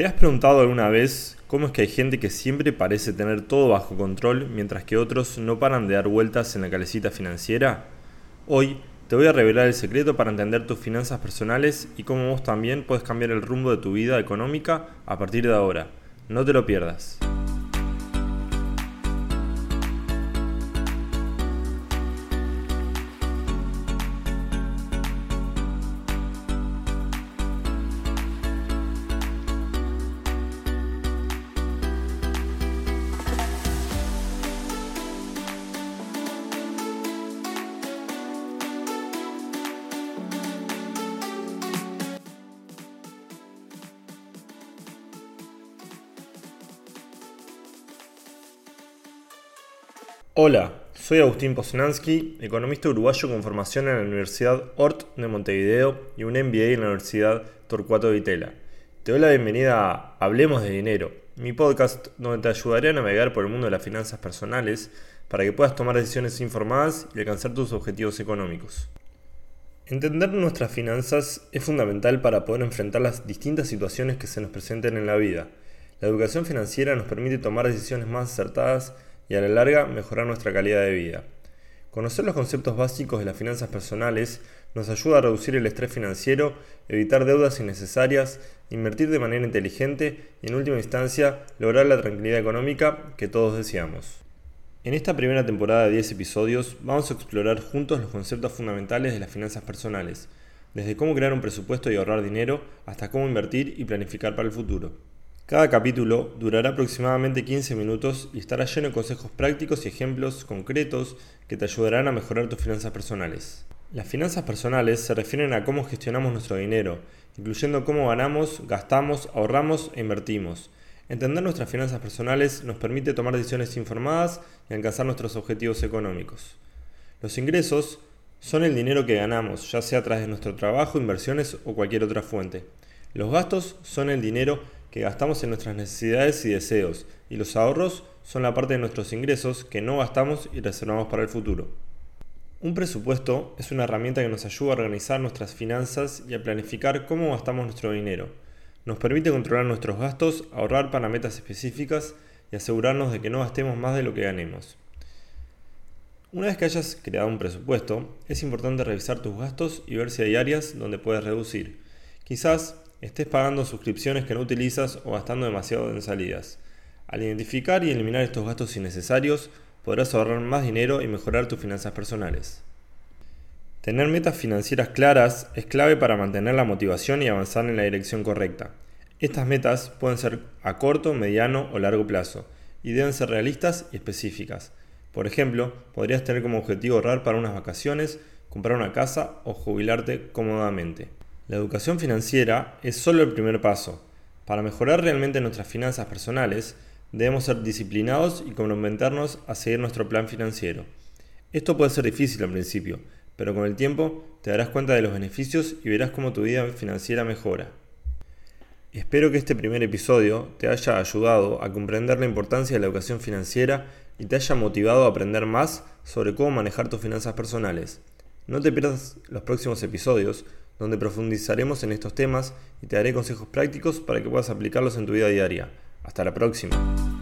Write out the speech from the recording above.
¿Te has preguntado alguna vez cómo es que hay gente que siempre parece tener todo bajo control mientras que otros no paran de dar vueltas en la calecita financiera? Hoy te voy a revelar el secreto para entender tus finanzas personales y cómo vos también puedes cambiar el rumbo de tu vida económica a partir de ahora. No te lo pierdas. Hola, soy Agustín Poznansky, economista uruguayo con formación en la Universidad Ort de Montevideo y un MBA en la Universidad Torcuato Vitela. Te doy la bienvenida a Hablemos de Dinero, mi podcast donde te ayudaré a navegar por el mundo de las finanzas personales para que puedas tomar decisiones informadas y alcanzar tus objetivos económicos. Entender nuestras finanzas es fundamental para poder enfrentar las distintas situaciones que se nos presenten en la vida. La educación financiera nos permite tomar decisiones más acertadas y a la larga mejorar nuestra calidad de vida. Conocer los conceptos básicos de las finanzas personales nos ayuda a reducir el estrés financiero, evitar deudas innecesarias, invertir de manera inteligente y en última instancia lograr la tranquilidad económica que todos deseamos. En esta primera temporada de 10 episodios vamos a explorar juntos los conceptos fundamentales de las finanzas personales, desde cómo crear un presupuesto y ahorrar dinero hasta cómo invertir y planificar para el futuro. Cada capítulo durará aproximadamente 15 minutos y estará lleno de consejos prácticos y ejemplos concretos que te ayudarán a mejorar tus finanzas personales. Las finanzas personales se refieren a cómo gestionamos nuestro dinero, incluyendo cómo ganamos, gastamos, ahorramos e invertimos. Entender nuestras finanzas personales nos permite tomar decisiones informadas y alcanzar nuestros objetivos económicos. Los ingresos son el dinero que ganamos, ya sea a través de nuestro trabajo, inversiones o cualquier otra fuente. Los gastos son el dinero que gastamos en nuestras necesidades y deseos, y los ahorros son la parte de nuestros ingresos que no gastamos y reservamos para el futuro. Un presupuesto es una herramienta que nos ayuda a organizar nuestras finanzas y a planificar cómo gastamos nuestro dinero. Nos permite controlar nuestros gastos, ahorrar para metas específicas y asegurarnos de que no gastemos más de lo que ganemos. Una vez que hayas creado un presupuesto, es importante revisar tus gastos y ver si hay áreas donde puedes reducir. Quizás estés pagando suscripciones que no utilizas o gastando demasiado en salidas. Al identificar y eliminar estos gastos innecesarios, podrás ahorrar más dinero y mejorar tus finanzas personales. Tener metas financieras claras es clave para mantener la motivación y avanzar en la dirección correcta. Estas metas pueden ser a corto, mediano o largo plazo y deben ser realistas y específicas. Por ejemplo, podrías tener como objetivo ahorrar para unas vacaciones, comprar una casa o jubilarte cómodamente. La educación financiera es solo el primer paso. Para mejorar realmente nuestras finanzas personales, debemos ser disciplinados y comprometernos a seguir nuestro plan financiero. Esto puede ser difícil al principio, pero con el tiempo te darás cuenta de los beneficios y verás cómo tu vida financiera mejora. Espero que este primer episodio te haya ayudado a comprender la importancia de la educación financiera y te haya motivado a aprender más sobre cómo manejar tus finanzas personales. No te pierdas los próximos episodios donde profundizaremos en estos temas y te daré consejos prácticos para que puedas aplicarlos en tu vida diaria. Hasta la próxima.